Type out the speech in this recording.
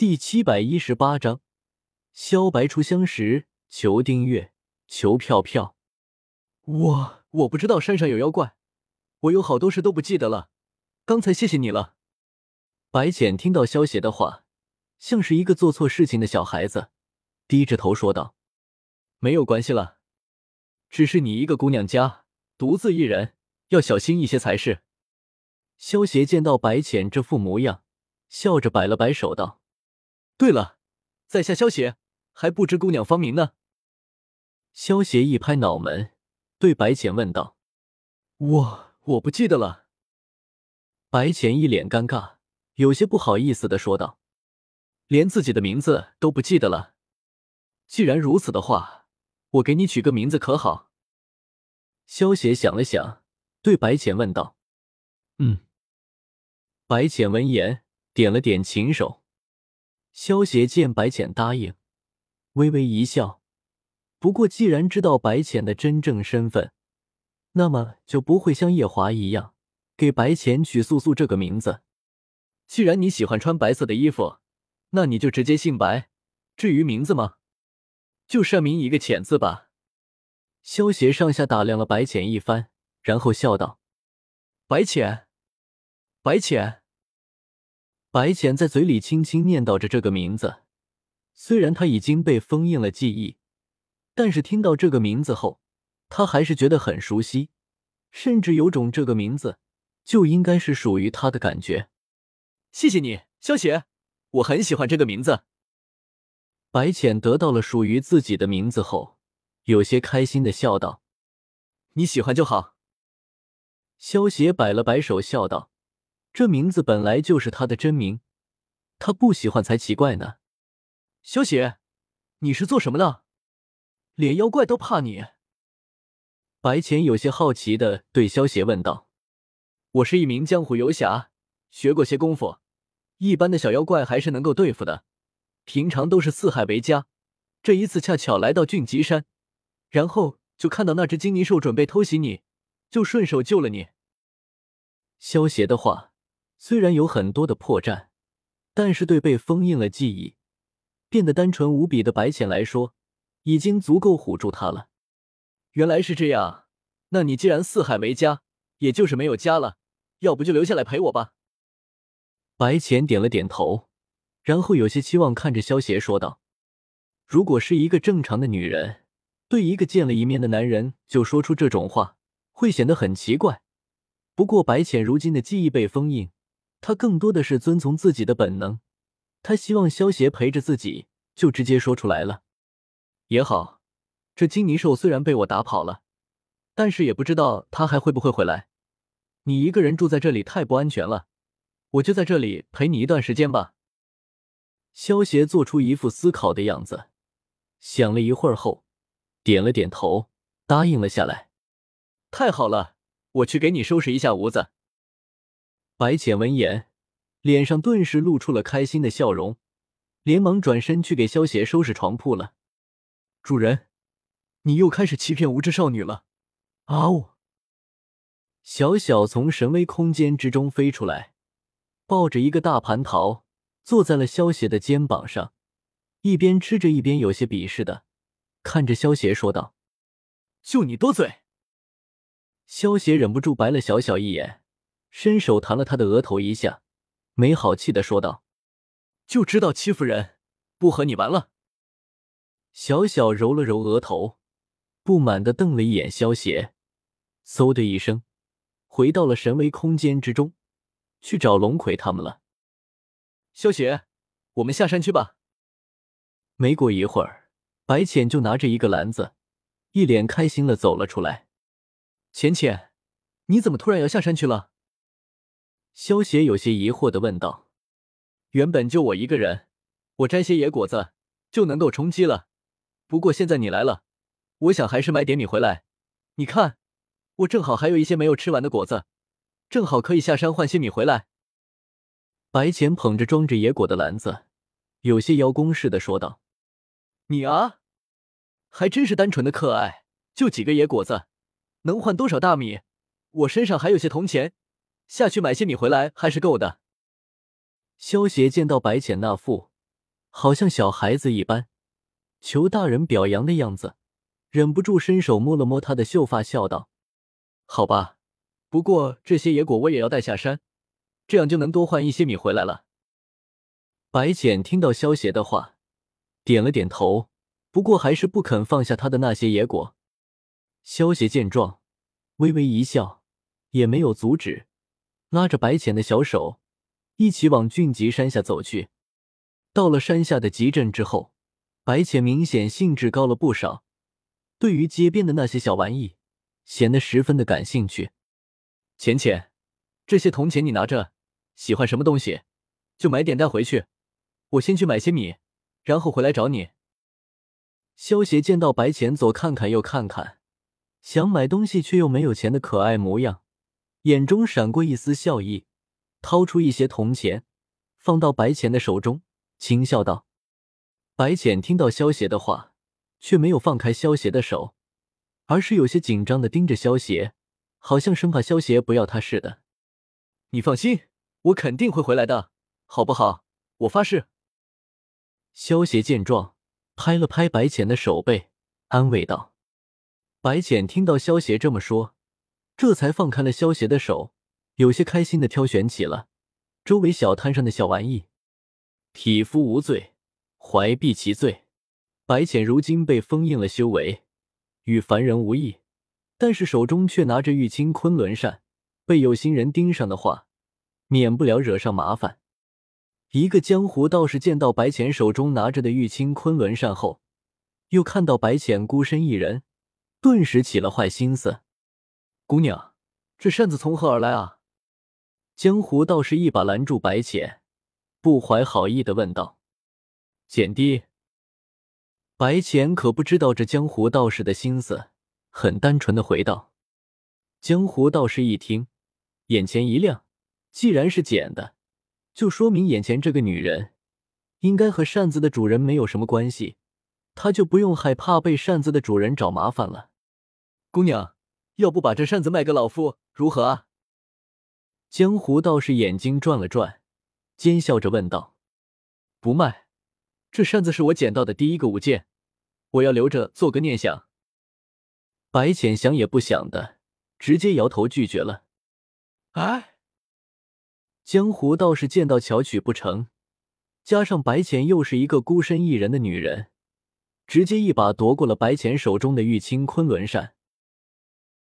第七百一十八章，萧白初相识。求订阅，求票票。我我不知道山上有妖怪，我有好多事都不记得了。刚才谢谢你了。白浅听到萧邪的话，像是一个做错事情的小孩子，低着头说道：“没有关系了，只是你一个姑娘家，独自一人，要小心一些才是。”萧邪见到白浅这副模样，笑着摆了摆手道：“对了，在下萧邪，还不知姑娘芳名呢。”萧邪一拍脑门，对白浅问道：“我我不记得了。”白浅一脸尴尬，有些不好意思的说道：“连自己的名字都不记得了？既然如此的话，我给你取个名字可好？”萧邪想了想，对白浅问道：“嗯。”白浅闻言点了点琴手。萧邪见白浅答应，微微一笑。不过，既然知道白浅的真正身份，那么就不会像夜华一样给白浅取素素这个名字。既然你喜欢穿白色的衣服，那你就直接姓白。至于名字吗？就善名一个浅字吧。萧协上下打量了白浅一番，然后笑道：“白浅，白浅。”白浅在嘴里轻轻念叨着这个名字，虽然他已经被封印了记忆。但是听到这个名字后，他还是觉得很熟悉，甚至有种这个名字就应该是属于他的感觉。谢谢你，萧邪，我很喜欢这个名字。白浅得到了属于自己的名字后，有些开心的笑道：“你喜欢就好。”萧邪摆了摆手，笑道：“这名字本来就是他的真名，他不喜欢才奇怪呢。”萧邪，你是做什么的？连妖怪都怕你？白浅有些好奇的对萧邪问道：“我是一名江湖游侠，学过些功夫，一般的小妖怪还是能够对付的。平常都是四海为家，这一次恰巧来到俊极山，然后就看到那只金泥兽准备偷袭你，就顺手救了你。”萧邪的话虽然有很多的破绽，但是对被封印了记忆、变得单纯无比的白浅来说，已经足够唬住他了。原来是这样，那你既然四海为家，也就是没有家了。要不就留下来陪我吧。白浅点了点头，然后有些期望看着萧邪说道：“如果是一个正常的女人，对一个见了一面的男人就说出这种话，会显得很奇怪。不过白浅如今的记忆被封印，他更多的是遵从自己的本能。他希望萧邪陪着自己，就直接说出来了。”也好，这金泥兽虽然被我打跑了，但是也不知道他还会不会回来。你一个人住在这里太不安全了，我就在这里陪你一段时间吧。萧协做出一副思考的样子，想了一会儿后，点了点头，答应了下来。太好了，我去给你收拾一下屋子。白浅闻言，脸上顿时露出了开心的笑容，连忙转身去给萧协收拾床铺了。主人，你又开始欺骗无知少女了！啊呜！小小从神威空间之中飞出来，抱着一个大蟠桃，坐在了萧邪的肩膀上，一边吃着，一边有些鄙视的看着萧邪说道：“就你多嘴！”萧邪忍不住白了小小一眼，伸手弹了他的额头一下，没好气的说道：“就知道欺负人，不和你玩了。”小小揉了揉额头，不满的瞪了一眼萧邪，嗖的一声，回到了神威空间之中，去找龙葵他们了。萧邪，我们下山去吧。没过一会儿，白浅就拿着一个篮子，一脸开心的走了出来。浅浅，你怎么突然要下山去了？萧邪有些疑惑的问道。原本就我一个人，我摘些野果子就能够充饥了。不过现在你来了，我想还是买点米回来。你看，我正好还有一些没有吃完的果子，正好可以下山换些米回来。白浅捧着装着野果的篮子，有些邀功似的说道：“你啊，还真是单纯的可爱，就几个野果子，能换多少大米？我身上还有些铜钱，下去买些米回来还是够的。”萧协见到白浅那副好像小孩子一般，求大人表扬的样子，忍不住伸手摸了摸他的秀发，笑道：“好吧，不过这些野果我也要带下山，这样就能多换一些米回来了。”白浅听到萧邪的话，点了点头，不过还是不肯放下他的那些野果。萧邪见状，微微一笑，也没有阻止，拉着白浅的小手，一起往俊极山下走去。到了山下的集镇之后，白浅明显兴致高了不少，对于街边的那些小玩意，显得十分的感兴趣。浅浅，这些铜钱你拿着，喜欢什么东西，就买点带回去。我先去买些米，然后回来找你。萧协见到白浅左看看右看看，想买东西却又没有钱的可爱模样，眼中闪过一丝笑意，掏出一些铜钱，放到白浅的手中，轻笑道：“白浅听到萧邪的话，却没有放开萧邪的手，而是有些紧张的盯着萧邪，好像生怕萧邪不要他似的。你放心，我肯定会回来的，好不好？我发誓。”萧邪见状，拍了拍白浅的手背，安慰道：“白浅听到萧邪这么说，这才放开了萧邪的手，有些开心的挑选起了周围小摊上的小玩意。匹夫无罪，怀璧其罪。白浅如今被封印了修为，与凡人无异，但是手中却拿着玉清昆仑扇，被有心人盯上的话，免不了惹上麻烦。”一个江湖道士见到白浅手中拿着的玉清昆仑扇后，又看到白浅孤身一人，顿时起了坏心思。姑娘，这扇子从何而来啊？江湖道士一把拦住白浅，不怀好意的问道：“简弟。”白浅可不知道这江湖道士的心思，很单纯的回道：“江湖道士一听，眼前一亮，既然是捡的。”就说明眼前这个女人应该和扇子的主人没有什么关系，他就不用害怕被扇子的主人找麻烦了。姑娘，要不把这扇子卖给老夫，如何啊？江湖道士眼睛转了转，奸笑着问道：“不卖，这扇子是我捡到的第一个物件，我要留着做个念想。”白浅想也不想的，直接摇头拒绝了。哎。江湖道士见到巧取不成，加上白浅又是一个孤身一人的女人，直接一把夺过了白浅手中的玉清昆仑扇。